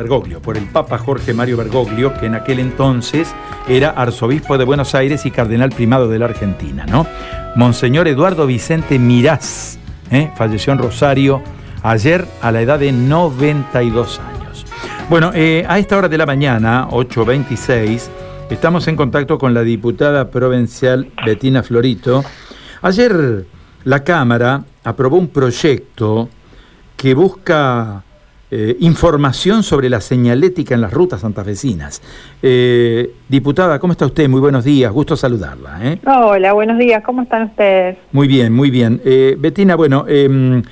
Bergoglio, por el Papa Jorge Mario Bergoglio, que en aquel entonces era arzobispo de Buenos Aires y cardenal primado de la Argentina, ¿no? Monseñor Eduardo Vicente Mirás, ¿eh? falleció en Rosario ayer a la edad de 92 años. Bueno, eh, a esta hora de la mañana, 8.26, estamos en contacto con la diputada provincial Betina Florito. Ayer la Cámara aprobó un proyecto que busca eh, información sobre la señalética en las rutas santafesinas. Eh, diputada, ¿cómo está usted? Muy buenos días, gusto saludarla. ¿eh? Hola, buenos días, ¿cómo están ustedes? Muy bien, muy bien. Betina, bueno, em,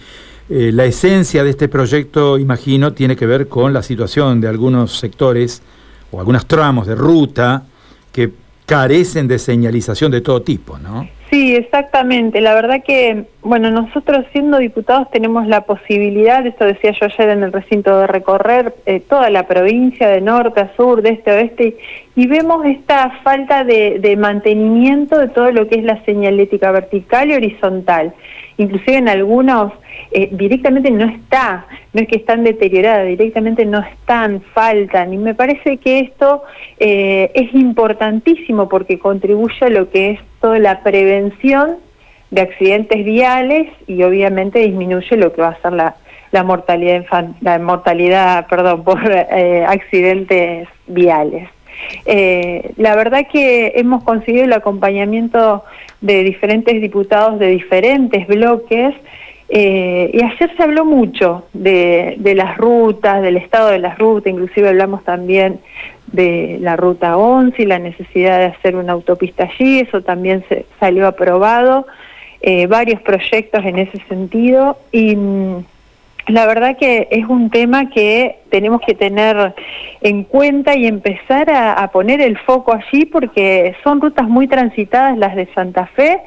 la esencia de este proyecto, imagino, tiene que ver con la situación de algunos sectores o algunos tramos de ruta que carecen de señalización de todo tipo, ¿no? Sí, exactamente. La verdad que, bueno, nosotros siendo diputados tenemos la posibilidad, esto decía yo ayer en el recinto, de recorrer eh, toda la provincia de norte a sur, de este a oeste, y vemos esta falta de, de mantenimiento de todo lo que es la señalética vertical y horizontal. Inclusive en algunos eh, directamente no está, no es que están deterioradas, directamente no están, faltan. Y me parece que esto eh, es importantísimo porque contribuye a lo que es toda la prevención de accidentes viales y obviamente disminuye lo que va a ser la, la mortalidad la mortalidad perdón por eh, accidentes viales. La verdad que hemos conseguido el acompañamiento de diferentes diputados de diferentes bloques eh, y ayer se habló mucho de, las rutas, del estado de las rutas, inclusive hablamos también de la ruta 11 y la necesidad de hacer una autopista allí, eso también se salió aprobado, eh, varios proyectos en ese sentido y mm, la verdad que es un tema que tenemos que tener en cuenta y empezar a poner el foco allí porque son rutas muy transitadas las de Santa Fe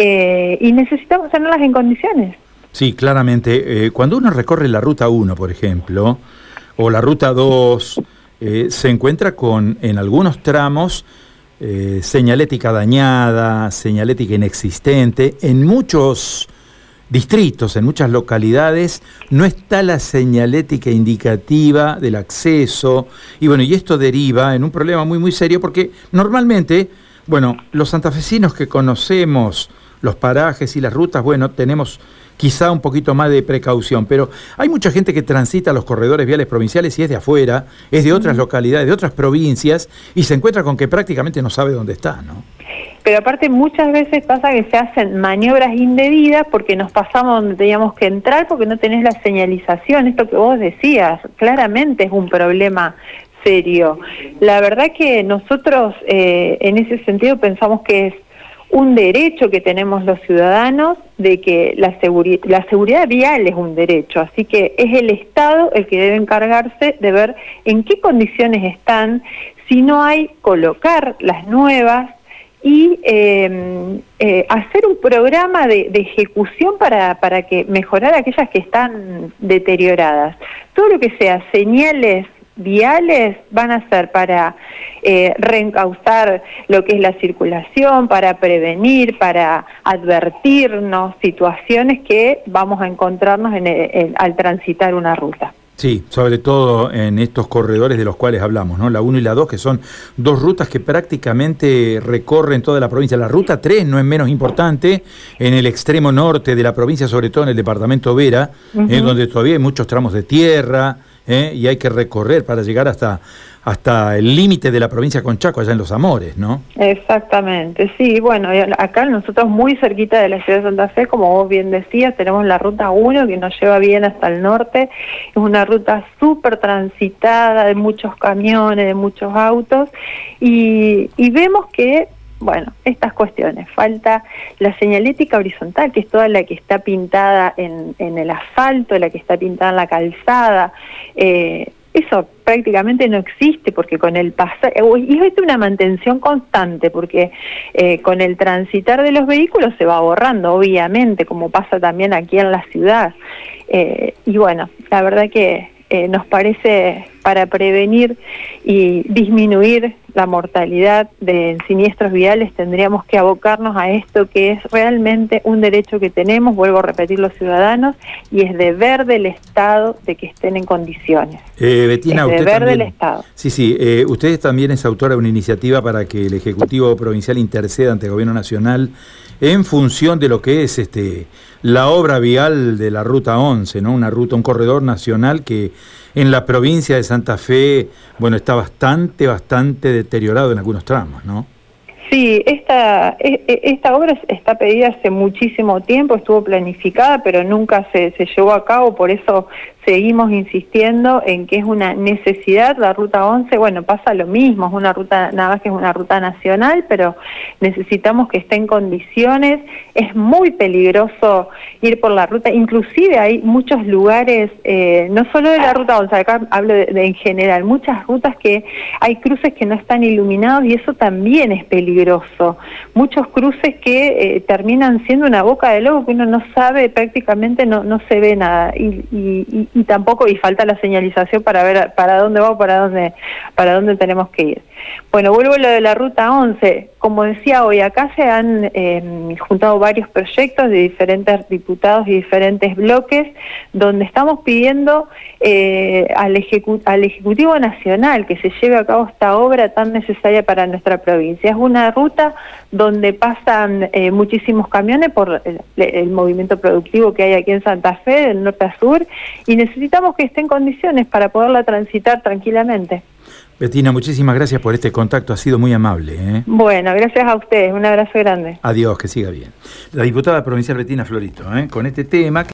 eh, y necesitamos tenerlas en condiciones. Sí, claramente. Eh, cuando uno recorre la ruta 1, por ejemplo, o la ruta 2, eh, se encuentra con, en algunos tramos, eh, señalética dañada, señalética inexistente. En muchos distritos, en muchas localidades, no está la señalética indicativa del acceso. Y bueno, y esto deriva en un problema muy, muy serio porque normalmente, bueno, los santafesinos que conocemos los parajes y las rutas, bueno, tenemos quizá un poquito más de precaución, pero hay mucha gente que transita los corredores viales provinciales y es de afuera, es de otras localidades, de otras provincias, y se encuentra con que prácticamente no sabe dónde está, ¿no? Pero aparte muchas veces pasa que se hacen maniobras indebidas porque nos pasamos donde teníamos que entrar porque no tenés la señalización, esto que vos decías, claramente es un problema serio. La verdad que nosotros eh, en ese sentido pensamos que es un derecho que tenemos los ciudadanos de que la, la seguridad vial es un derecho, así que es el Estado el que debe encargarse de ver en qué condiciones están, si no hay, colocar las nuevas y em, eh, hacer un programa de, de, ejecución para, para que mejorar aquellas que están deterioradas. Todo lo que sea señales viales van a ser para eh, reencauzar lo que es la circulación, para prevenir, para advertirnos situaciones que vamos a encontrarnos al transitar una ruta. Sí, sobre todo en estos corredores de los cuales hablamos, ¿no? La 1 y la 2, que son dos rutas que prácticamente recorren toda la provincia. La ruta 3 no es menos importante, en el extremo norte de la provincia, sobre todo en el departamento Vera, en donde todavía hay muchos tramos de tierra, ¿eh? y hay que recorrer para llegar hasta, hasta el límite de la provincia con Chaco, allá en Los Amores, ¿no? Exactamente, sí, bueno, acá nosotros muy cerquita de la ciudad de Santa Fe, como vos bien decías, tenemos la ruta 1 que nos lleva bien hasta el norte, es una ruta súper transitada de muchos camiones, de muchos autos, y, y vemos que bueno, estas cuestiones. Falta la señalética horizontal, que es toda la que está pintada en, el asfalto, la que está pintada en la calzada. Eh, eso prácticamente no existe porque con el pasar, eh, y es una mantención constante porque eh, con el transitar de los vehículos se va borrando, obviamente, como pasa también aquí en la ciudad. y bueno, la verdad que nos parece para prevenir y disminuir la mortalidad de siniestros viales tendríamos que abocarnos a esto que es realmente un derecho que tenemos, vuelvo a repetir los ciudadanos, y es deber del Estado de que estén en condiciones. Eh, Betina, es usted deber también, del Estado. Sí, sí, eh, usted también es autora de una iniciativa para que el Ejecutivo Provincial interceda ante el Gobierno Nacional en función de lo que es este la obra vial de la Ruta 11, ¿no? Una ruta, un corredor nacional que en la provincia de Santa Fe, bueno, está bastante, bastante deteriorado en algunos tramos, ¿no? Sí, esta, e, e, esta obra está pedida hace muchísimo tiempo, estuvo planificada, pero nunca se, se llevó a cabo, por eso seguimos insistiendo en que es una necesidad la ruta 11, bueno, pasa lo mismo, es una ruta, nada más que es una ruta nacional, pero necesitamos que esté en condiciones, es muy peligroso ir por la ruta, inclusive hay muchos lugares, eh, no solo de la ruta 11, acá hablo de, en general, muchas rutas que hay cruces que no están iluminados y eso también es peligroso, muchos cruces que eh, terminan siendo una boca de lobo que uno no sabe prácticamente, no, no se ve nada y, y, y tampoco y falta la señalización para ver para dónde va o para dónde para dónde tenemos que ir. Bueno, vuelvo a lo de la ruta 11. Como decía hoy, acá se han eh, juntado varios proyectos de diferentes diputados y diferentes bloques, donde estamos pidiendo eh, al, ejecu al Ejecutivo Nacional que se lleve a cabo esta obra tan necesaria para nuestra provincia. Es una ruta donde pasan eh, muchísimos camiones por el, el, movimiento productivo que hay aquí en Santa Fe, del norte a sur, y necesitamos que esté en condiciones para poderla transitar tranquilamente. Betina, muchísimas gracias por este contacto, ha sido muy amable. ¿eh? Bueno, gracias a ustedes, un abrazo grande. Adiós, que siga bien. La diputada provincial Betina Florito, ¿eh? con este tema...